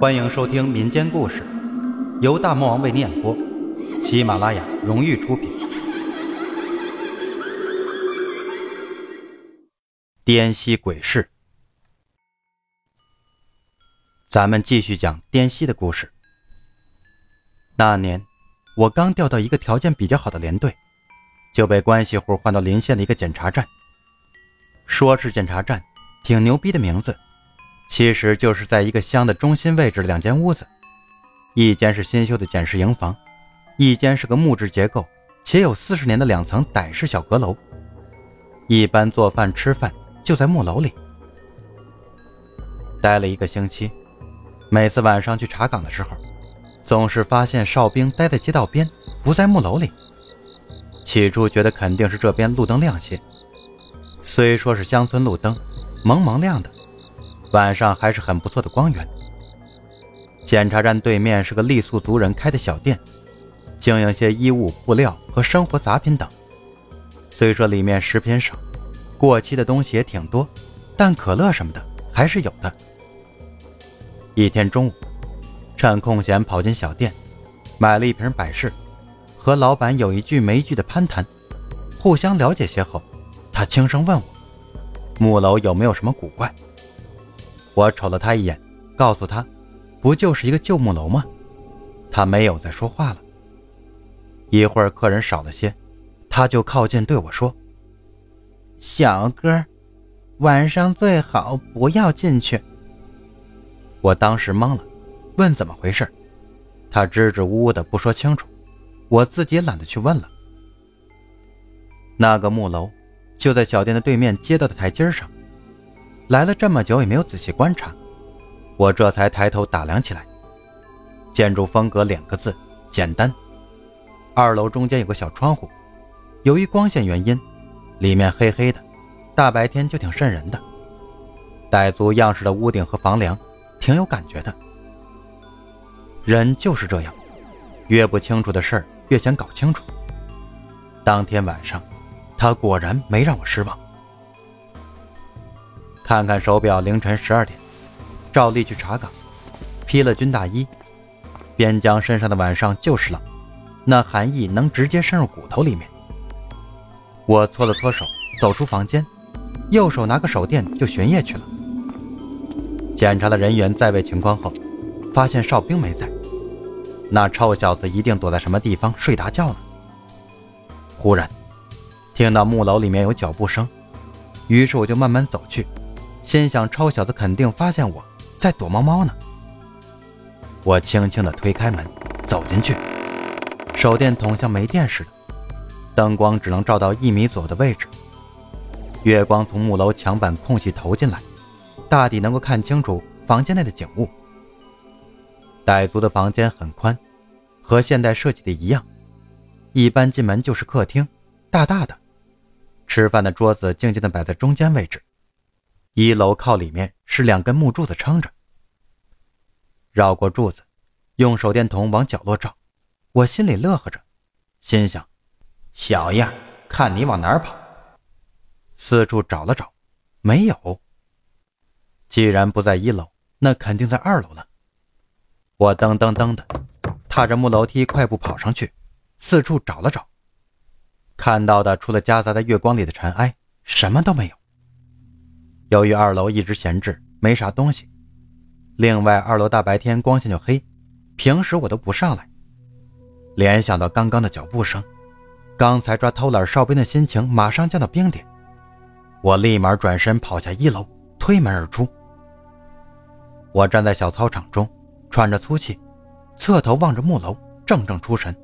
欢迎收听民间故事，由大魔王为你演播，喜马拉雅荣誉出品。滇西鬼市，咱们继续讲滇西的故事。那年，我刚调到一个条件比较好的连队，就被关系户换到临县的一个检查站。说是检查站，挺牛逼的名字。其实就是在一个乡的中心位置，两间屋子，一间是新修的简式营房，一间是个木质结构且有四十年的两层傣式小阁楼。一般做饭吃饭就在木楼里。待了一个星期，每次晚上去查岗的时候，总是发现哨兵待在街道边，不在木楼里。起初觉得肯定是这边路灯亮些，虽说是乡村路灯，蒙蒙亮的。晚上还是很不错的光源。检查站对面是个傈僳族人开的小店，经营些衣物、布料和生活杂品等。虽说里面食品少，过期的东西也挺多，但可乐什么的还是有的。一天中午，趁空闲跑进小店，买了一瓶百事，和老板有一句没一句的攀谈，互相了解些后，他轻声问我：“木楼有没有什么古怪？”我瞅了他一眼，告诉他：“不就是一个旧木楼吗？”他没有再说话了。一会儿客人少了些，他就靠近对我说：“小哥，晚上最好不要进去。”我当时懵了，问怎么回事，他支支吾吾的不说清楚，我自己懒得去问了。那个木楼就在小店的对面街道的台阶上。来了这么久也没有仔细观察，我这才抬头打量起来。建筑风格两个字：简单。二楼中间有个小窗户，由于光线原因，里面黑黑的，大白天就挺瘆人的。傣族样式的屋顶和房梁，挺有感觉的。人就是这样，越不清楚的事儿越想搞清楚。当天晚上，他果然没让我失望。看看手表，凌晨十二点，照例去查岗，披了军大衣。边疆身上的晚上就是冷，那寒意能直接渗入骨头里面。我搓了搓手，走出房间，右手拿个手电就巡夜去了。检查了人员在位情况后，发现哨兵没在，那臭小子一定躲在什么地方睡大觉呢。忽然，听到木楼里面有脚步声，于是我就慢慢走去。心想，臭小子肯定发现我在躲猫猫呢。我轻轻地推开门，走进去，手电筒像没电似的，灯光只能照到一米左右的位置。月光从木楼墙板空隙投进来，大抵能够看清楚房间内的景物。傣族的房间很宽，和现代设计的一样，一般进门就是客厅，大大的，吃饭的桌子静静地摆在中间位置。一楼靠里面是两根木柱子撑着。绕过柱子，用手电筒往角落照，我心里乐呵着，心想：小样，看你往哪儿跑！四处找了找，没有。既然不在一楼，那肯定在二楼了。我噔噔噔的踏着木楼梯快步跑上去，四处找了找，看到的除了夹杂在月光里的尘埃，什么都没有。由于二楼一直闲置，没啥东西。另外，二楼大白天光线就黑，平时我都不上来。联想到刚刚的脚步声，刚才抓偷懒哨兵的心情马上降到冰点。我立马转身跑下一楼，推门而出。我站在小操场中，喘着粗气，侧头望着木楼，怔怔出神。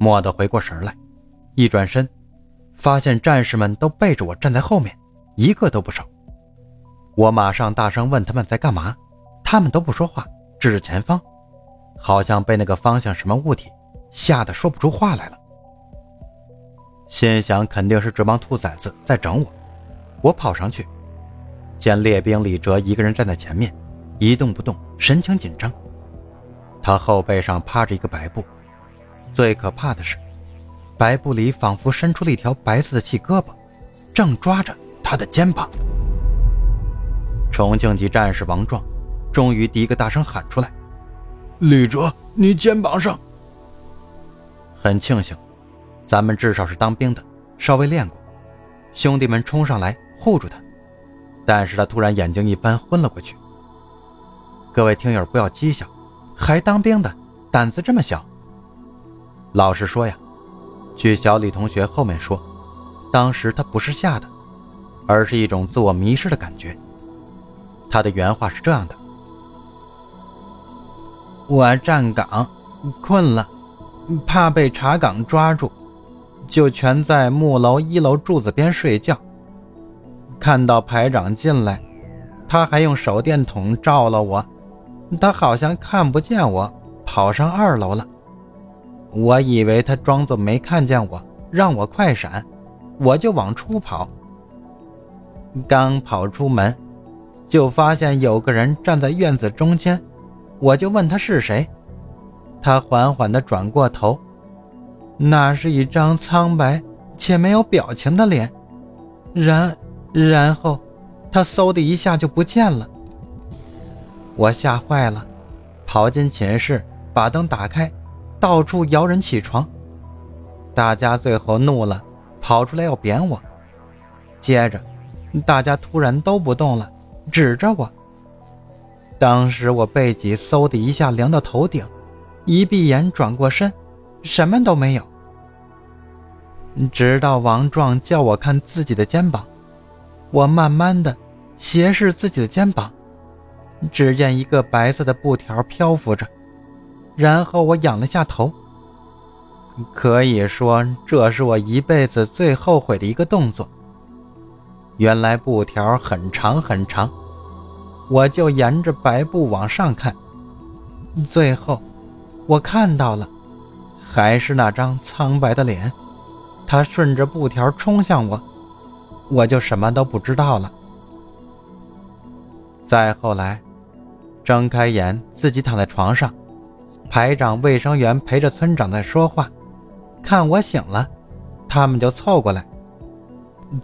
蓦地回过神来，一转身，发现战士们都背着我站在后面。一个都不少。我马上大声问他们在干嘛，他们都不说话，指着前方，好像被那个方向什么物体吓得说不出话来了。心想肯定是这帮兔崽子在整我。我跑上去，见列兵李哲一个人站在前面，一动不动，神情紧张。他后背上趴着一个白布，最可怕的是，白布里仿佛伸出了一条白色的细胳膊，正抓着。他的肩膀。重庆籍战士王壮，终于第一个大声喊出来：“李哲，你肩膀上！”很庆幸，咱们至少是当兵的，稍微练过。兄弟们冲上来护住他，但是他突然眼睛一翻，昏了过去。各位听友不要讥笑，还当兵的胆子这么小。老实说呀，据小李同学后面说，当时他不是吓的，而是一种自我迷失的感觉。他的原话是这样的：“我站岗，困了，怕被查岗抓住，就全在木楼一楼柱子边睡觉。看到排长进来，他还用手电筒照了我，他好像看不见我，跑上二楼了。我以为他装作没看见我，让我快闪，我就往出跑。刚跑出门。”就发现有个人站在院子中间，我就问他是谁，他缓缓地转过头，那是一张苍白且没有表情的脸，然然后他嗖的一下就不见了。我吓坏了，跑进寝室，把灯打开，到处摇人起床，大家最后怒了，跑出来要扁我，接着大家突然都不动了。指着我。当时我背脊嗖的一下凉到头顶，一闭眼转过身，什么都没有。直到王壮叫我看自己的肩膀，我慢慢的斜视自己的肩膀，只见一个白色的布条漂浮着，然后我仰了下头。可以说这是我一辈子最后悔的一个动作。原来布条很长很长，我就沿着白布往上看，最后我看到了，还是那张苍白的脸，他顺着布条冲向我，我就什么都不知道了。再后来，睁开眼，自己躺在床上，排长、卫生员陪着村长在说话，看我醒了，他们就凑过来。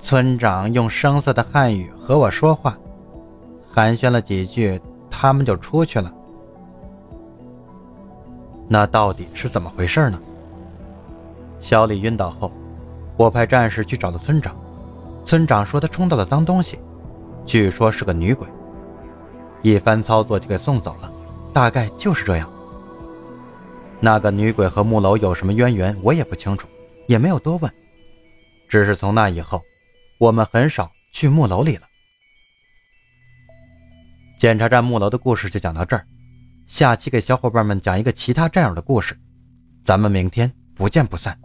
村长用生涩的汉语和我说话，寒暄了几句，他们就出去了。那到底是怎么回事呢？小李晕倒后，我派战士去找了村长。村长说他冲到了脏东西，据说是个女鬼。一番操作就给送走了，大概就是这样。那个女鬼和木楼有什么渊源，我也不清楚，也没有多问。只是从那以后。我们很少去木楼里了。检查站木楼的故事就讲到这儿，下期给小伙伴们讲一个其他战友的故事，咱们明天不见不散。